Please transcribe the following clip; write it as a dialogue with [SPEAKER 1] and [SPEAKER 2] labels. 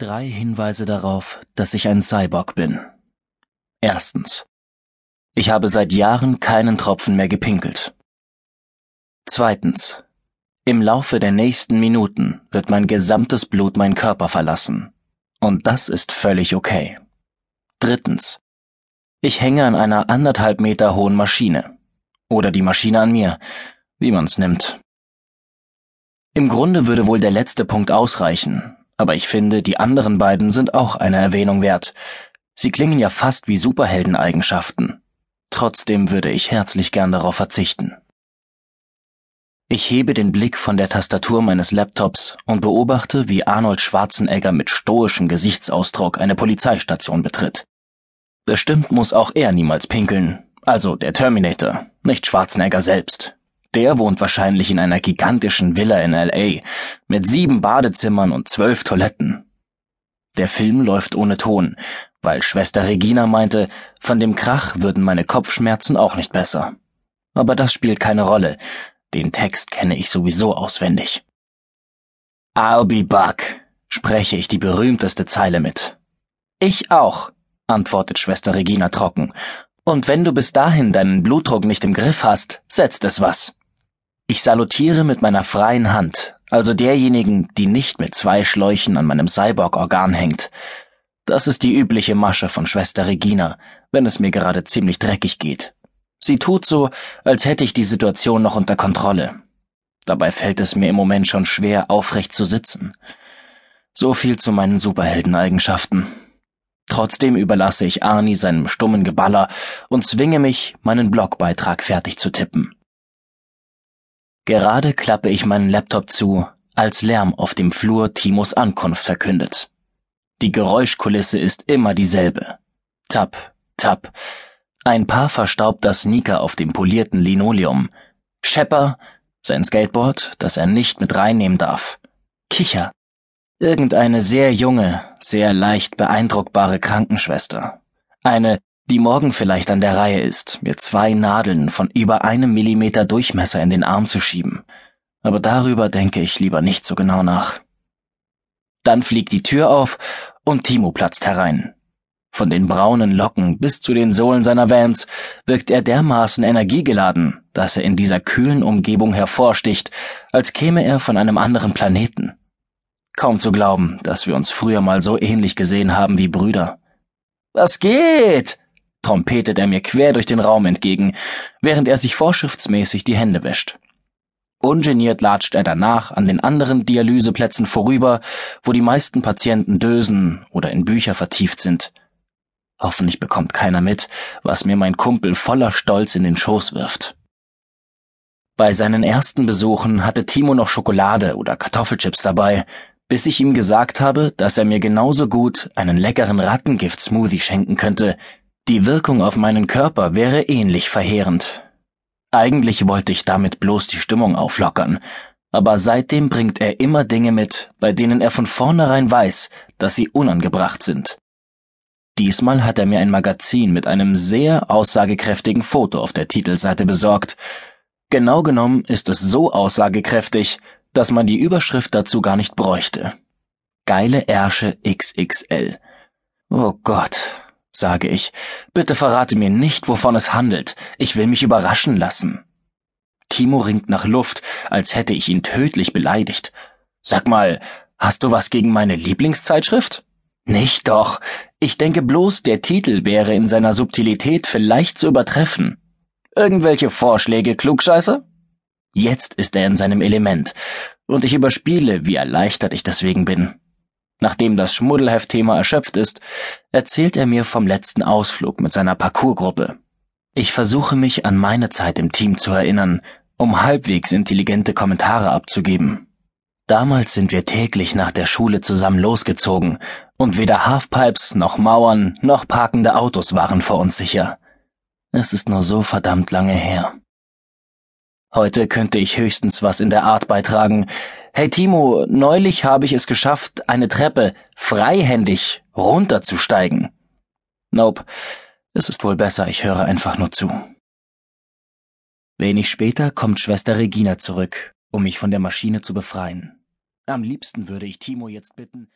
[SPEAKER 1] Drei Hinweise darauf, dass ich ein Cyborg bin. Erstens. Ich habe seit Jahren keinen Tropfen mehr gepinkelt. Zweitens. Im Laufe der nächsten Minuten wird mein gesamtes Blut meinen Körper verlassen. Und das ist völlig okay. Drittens. Ich hänge an einer anderthalb Meter hohen Maschine. Oder die Maschine an mir, wie man's nimmt. Im Grunde würde wohl der letzte Punkt ausreichen, aber ich finde, die anderen beiden sind auch eine Erwähnung wert. Sie klingen ja fast wie Superheldeneigenschaften. Trotzdem würde ich herzlich gern darauf verzichten. Ich hebe den Blick von der Tastatur meines Laptops und beobachte, wie Arnold Schwarzenegger mit stoischem Gesichtsausdruck eine Polizeistation betritt. Bestimmt muss auch er niemals pinkeln, also der Terminator, nicht Schwarzenegger selbst. Der wohnt wahrscheinlich in einer gigantischen Villa in LA mit sieben Badezimmern und zwölf Toiletten. Der Film läuft ohne Ton, weil Schwester Regina meinte, von dem Krach würden meine Kopfschmerzen auch nicht besser. Aber das spielt keine Rolle. Den Text kenne ich sowieso auswendig. I'll be back, spreche ich die berühmteste Zeile mit. Ich auch, antwortet Schwester Regina trocken. Und wenn du bis dahin deinen Blutdruck nicht im Griff hast, setzt es was. Ich salutiere mit meiner freien Hand, also derjenigen, die nicht mit zwei Schläuchen an meinem Cyborg-Organ hängt. Das ist die übliche Masche von Schwester Regina, wenn es mir gerade ziemlich dreckig geht. Sie tut so, als hätte ich die Situation noch unter Kontrolle. Dabei fällt es mir im Moment schon schwer, aufrecht zu sitzen. So viel zu meinen Superheldeneigenschaften. Trotzdem überlasse ich Arnie seinem stummen Geballer und zwinge mich, meinen Blogbeitrag fertig zu tippen. Gerade klappe ich meinen Laptop zu, als Lärm auf dem Flur Timos Ankunft verkündet. Die Geräuschkulisse ist immer dieselbe. Tap, tap. Ein paar verstaubter Sneaker auf dem polierten Linoleum. Shepper, sein Skateboard, das er nicht mit reinnehmen darf. Kicher. Irgendeine sehr junge, sehr leicht beeindruckbare Krankenschwester. Eine, die morgen vielleicht an der Reihe ist, mir zwei Nadeln von über einem Millimeter Durchmesser in den Arm zu schieben. Aber darüber denke ich lieber nicht so genau nach. Dann fliegt die Tür auf und Timo platzt herein. Von den braunen Locken bis zu den Sohlen seiner Vans wirkt er dermaßen energiegeladen, dass er in dieser kühlen Umgebung hervorsticht, als käme er von einem anderen Planeten. Kaum zu glauben, dass wir uns früher mal so ähnlich gesehen haben wie Brüder. Was geht? Trompetet er mir quer durch den Raum entgegen, während er sich vorschriftsmäßig die Hände wäscht. Ungeniert latscht er danach an den anderen Dialyseplätzen vorüber, wo die meisten Patienten dösen oder in Bücher vertieft sind. Hoffentlich bekommt keiner mit, was mir mein Kumpel voller Stolz in den Schoß wirft. Bei seinen ersten Besuchen hatte Timo noch Schokolade oder Kartoffelchips dabei, bis ich ihm gesagt habe, dass er mir genauso gut einen leckeren Rattengift-Smoothie schenken könnte, die Wirkung auf meinen Körper wäre ähnlich verheerend. Eigentlich wollte ich damit bloß die Stimmung auflockern, aber seitdem bringt er immer Dinge mit, bei denen er von vornherein weiß, dass sie unangebracht sind. Diesmal hat er mir ein Magazin mit einem sehr aussagekräftigen Foto auf der Titelseite besorgt. Genau genommen ist es so aussagekräftig, dass man die Überschrift dazu gar nicht bräuchte. Geile Ärsche XXL. Oh Gott, sage ich, bitte verrate mir nicht, wovon es handelt. Ich will mich überraschen lassen. Timo ringt nach Luft, als hätte ich ihn tödlich beleidigt. Sag mal, hast du was gegen meine Lieblingszeitschrift? Nicht doch. Ich denke bloß, der Titel wäre in seiner Subtilität vielleicht zu übertreffen. Irgendwelche Vorschläge, Klugscheißer? Jetzt ist er in seinem Element, und ich überspiele, wie erleichtert ich deswegen bin. Nachdem das Schmuddelheft-Thema erschöpft ist, erzählt er mir vom letzten Ausflug mit seiner Parkourgruppe. Ich versuche mich an meine Zeit im Team zu erinnern, um halbwegs intelligente Kommentare abzugeben. Damals sind wir täglich nach der Schule zusammen losgezogen, und weder Halfpipes noch Mauern noch parkende Autos waren vor uns sicher. Es ist nur so verdammt lange her. Heute könnte ich höchstens was in der Art beitragen, Hey Timo, neulich habe ich es geschafft, eine Treppe freihändig runterzusteigen. Nope, es ist wohl besser, ich höre einfach nur zu. Wenig später kommt Schwester Regina zurück, um mich von der Maschine zu befreien. Am liebsten würde ich Timo jetzt bitten,